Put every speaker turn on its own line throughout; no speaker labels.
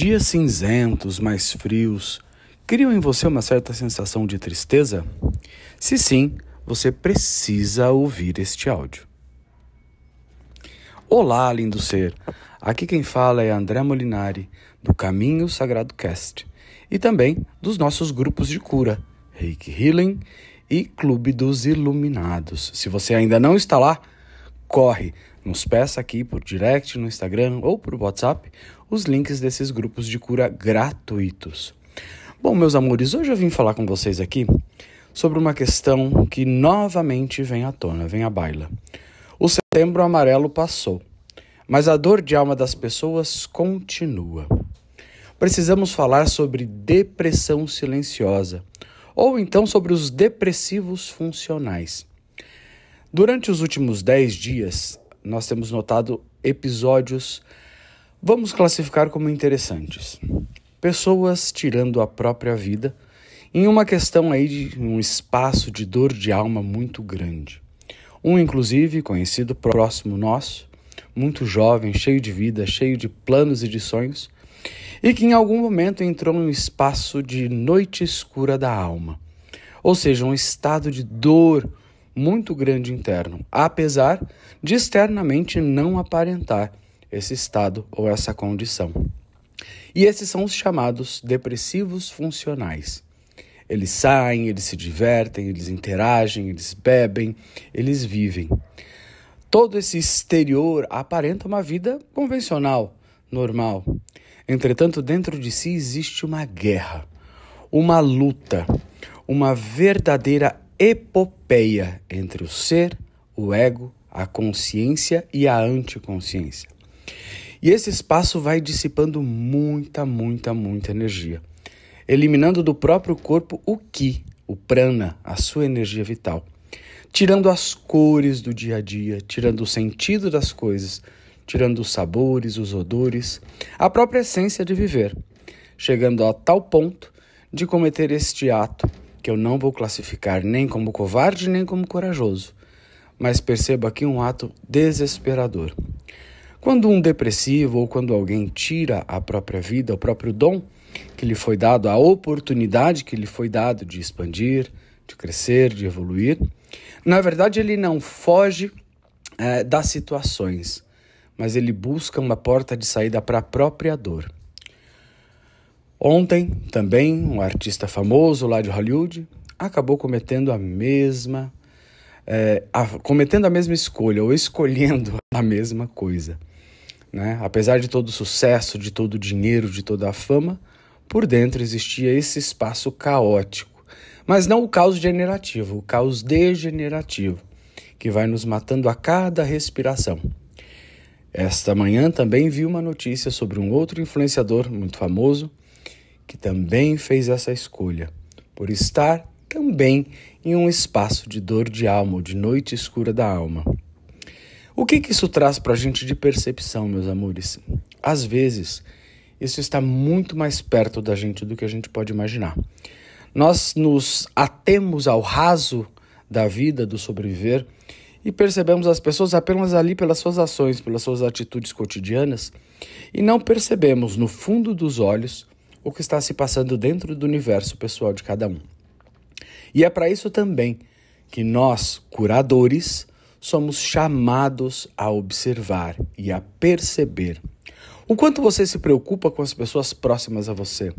Dias cinzentos, mais frios, criam em você uma certa sensação de tristeza? Se sim, você precisa ouvir este áudio. Olá, lindo ser! Aqui quem fala é André Molinari, do Caminho Sagrado Cast, e também dos nossos grupos de cura, Reiki Healing e Clube dos Iluminados. Se você ainda não está lá, corre, nos peça aqui por direct no Instagram ou por WhatsApp os links desses grupos de cura gratuitos. Bom, meus amores, hoje eu vim falar com vocês aqui sobre uma questão que novamente vem à tona, vem à baila. O setembro amarelo passou, mas a dor de alma das pessoas continua. Precisamos falar sobre depressão silenciosa, ou então sobre os depressivos funcionais. Durante os últimos 10 dias, nós temos notado episódios, vamos classificar como interessantes. Pessoas tirando a própria vida em uma questão aí de um espaço de dor de alma muito grande. Um, inclusive, conhecido próximo nosso, muito jovem, cheio de vida, cheio de planos e de sonhos, e que em algum momento entrou em um espaço de noite escura da alma, ou seja, um estado de dor muito grande interno, apesar de externamente não aparentar esse estado ou essa condição. E esses são os chamados depressivos funcionais. Eles saem, eles se divertem, eles interagem, eles bebem, eles vivem. Todo esse exterior aparenta uma vida convencional, normal. Entretanto, dentro de si existe uma guerra, uma luta, uma verdadeira epopeia entre o ser, o ego, a consciência e a anticonsciência. E esse espaço vai dissipando muita, muita, muita energia, eliminando do próprio corpo o ki, o prana, a sua energia vital, tirando as cores do dia a dia, tirando o sentido das coisas, tirando os sabores, os odores, a própria essência de viver, chegando a tal ponto de cometer este ato que eu não vou classificar nem como covarde nem como corajoso, mas percebo aqui um ato desesperador. Quando um depressivo ou quando alguém tira a própria vida, o próprio dom que lhe foi dado, a oportunidade que lhe foi dado de expandir, de crescer, de evoluir, na verdade ele não foge é, das situações, mas ele busca uma porta de saída para a própria dor. Ontem, também, um artista famoso lá de Hollywood acabou cometendo a mesma é, a, cometendo a mesma escolha ou escolhendo a mesma coisa. Né? Apesar de todo o sucesso, de todo o dinheiro, de toda a fama, por dentro existia esse espaço caótico. Mas não o caos generativo, o caos degenerativo, que vai nos matando a cada respiração. Esta manhã também vi uma notícia sobre um outro influenciador muito famoso que também fez essa escolha, por estar também em um espaço de dor de alma ou de noite escura da alma. O que, que isso traz para a gente de percepção, meus amores? Às vezes, isso está muito mais perto da gente do que a gente pode imaginar. Nós nos atemos ao raso da vida, do sobreviver, e percebemos as pessoas apenas ali pelas suas ações, pelas suas atitudes cotidianas, e não percebemos no fundo dos olhos o que está se passando dentro do universo pessoal de cada um. E é para isso também que nós, curadores, somos chamados a observar e a perceber o quanto você se preocupa com as pessoas próximas a você,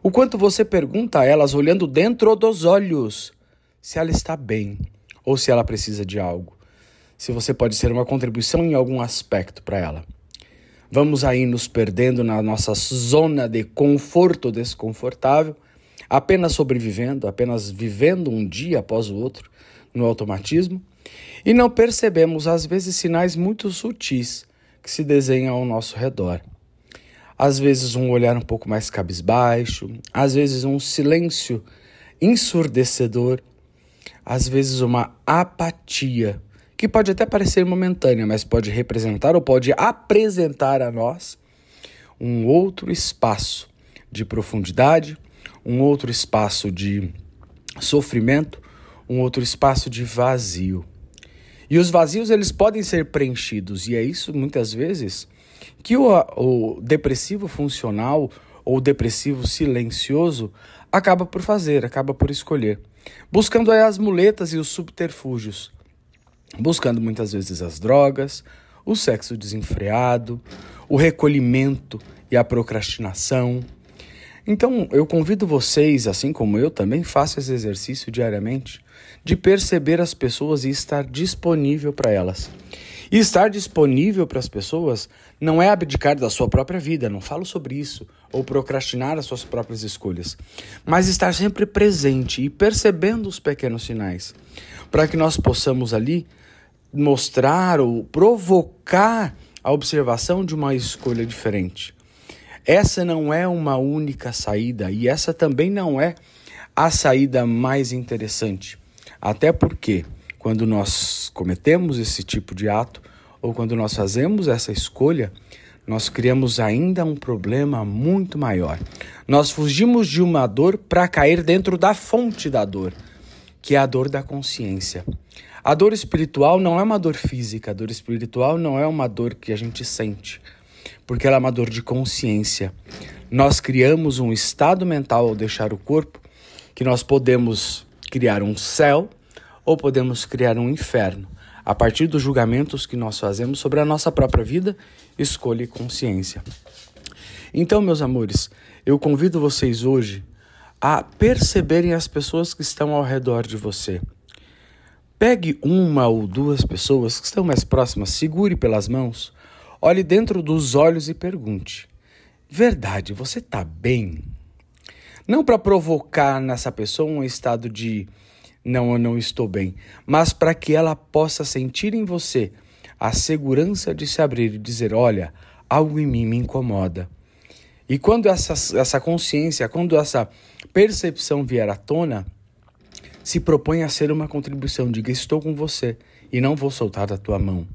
o quanto você pergunta a elas, olhando dentro dos olhos, se ela está bem ou se ela precisa de algo, se você pode ser uma contribuição em algum aspecto para ela. Vamos aí nos perdendo na nossa zona de conforto desconfortável, apenas sobrevivendo, apenas vivendo um dia após o outro no automatismo, e não percebemos às vezes sinais muito sutis que se desenham ao nosso redor. Às vezes um olhar um pouco mais cabisbaixo, às vezes um silêncio ensurdecedor, às vezes uma apatia que pode até parecer momentânea, mas pode representar ou pode apresentar a nós um outro espaço de profundidade, um outro espaço de sofrimento, um outro espaço de vazio. E os vazios eles podem ser preenchidos, e é isso muitas vezes que o, o depressivo funcional ou depressivo silencioso acaba por fazer, acaba por escolher, buscando as muletas e os subterfúgios, buscando muitas vezes as drogas, o sexo desenfreado, o recolhimento e a procrastinação. Então, eu convido vocês, assim como eu também faço esse exercício diariamente, de perceber as pessoas e estar disponível para elas. E estar disponível para as pessoas não é abdicar da sua própria vida, não falo sobre isso, ou procrastinar as suas próprias escolhas, mas estar sempre presente e percebendo os pequenos sinais, para que nós possamos ali mostrar ou provocar a observação de uma escolha diferente. Essa não é uma única saída e essa também não é a saída mais interessante. Até porque quando nós cometemos esse tipo de ato ou quando nós fazemos essa escolha, nós criamos ainda um problema muito maior. Nós fugimos de uma dor para cair dentro da fonte da dor, que é a dor da consciência. A dor espiritual não é uma dor física, a dor espiritual não é uma dor que a gente sente, porque ela é uma dor de consciência. Nós criamos um estado mental ao deixar o corpo que nós podemos criar um céu ou podemos criar um inferno, a partir dos julgamentos que nós fazemos sobre a nossa própria vida, escolha e consciência. Então, meus amores, eu convido vocês hoje a perceberem as pessoas que estão ao redor de você. Pegue uma ou duas pessoas que estão mais próximas, segure pelas mãos, olhe dentro dos olhos e pergunte: Verdade, você está bem? Não para provocar nessa pessoa um estado de não, eu não estou bem, mas para que ela possa sentir em você a segurança de se abrir e dizer: olha, algo em mim me incomoda. E quando essa, essa consciência, quando essa percepção vier à tona, se propõe a ser uma contribuição. Diga: estou com você e não vou soltar da tua mão.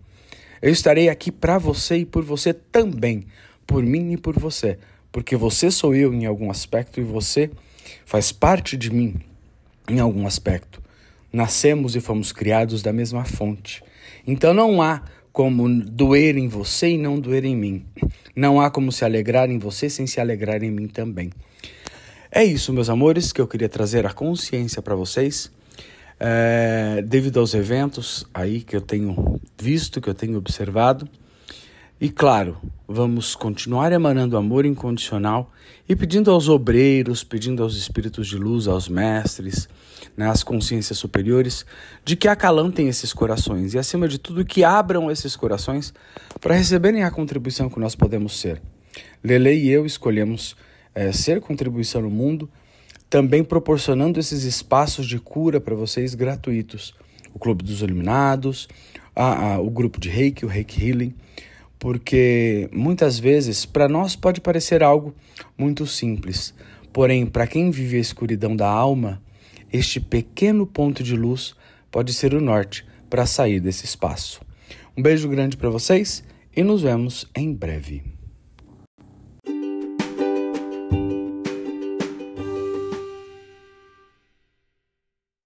Eu estarei aqui para você e por você também, por mim e por você, porque você sou eu em algum aspecto e você faz parte de mim em algum aspecto. Nascemos e fomos criados da mesma fonte. Então não há como doer em você e não doer em mim. Não há como se alegrar em você sem se alegrar em mim também. É isso, meus amores, que eu queria trazer a consciência para vocês. É, devido aos eventos aí que eu tenho visto, que eu tenho observado. E claro, vamos continuar emanando amor incondicional e pedindo aos obreiros, pedindo aos espíritos de luz, aos mestres, né, às consciências superiores, de que acalantem esses corações e, acima de tudo, que abram esses corações para receberem a contribuição que nós podemos ser. Lele e eu escolhemos é, ser contribuição no mundo, também proporcionando esses espaços de cura para vocês gratuitos. O Clube dos Iluminados, a, a, o grupo de Reiki, o Reiki Healing porque muitas vezes para nós pode parecer algo muito simples, porém, para quem vive a escuridão da alma, este pequeno ponto de luz pode ser o norte para sair desse espaço. Um beijo grande para vocês e nos vemos em breve.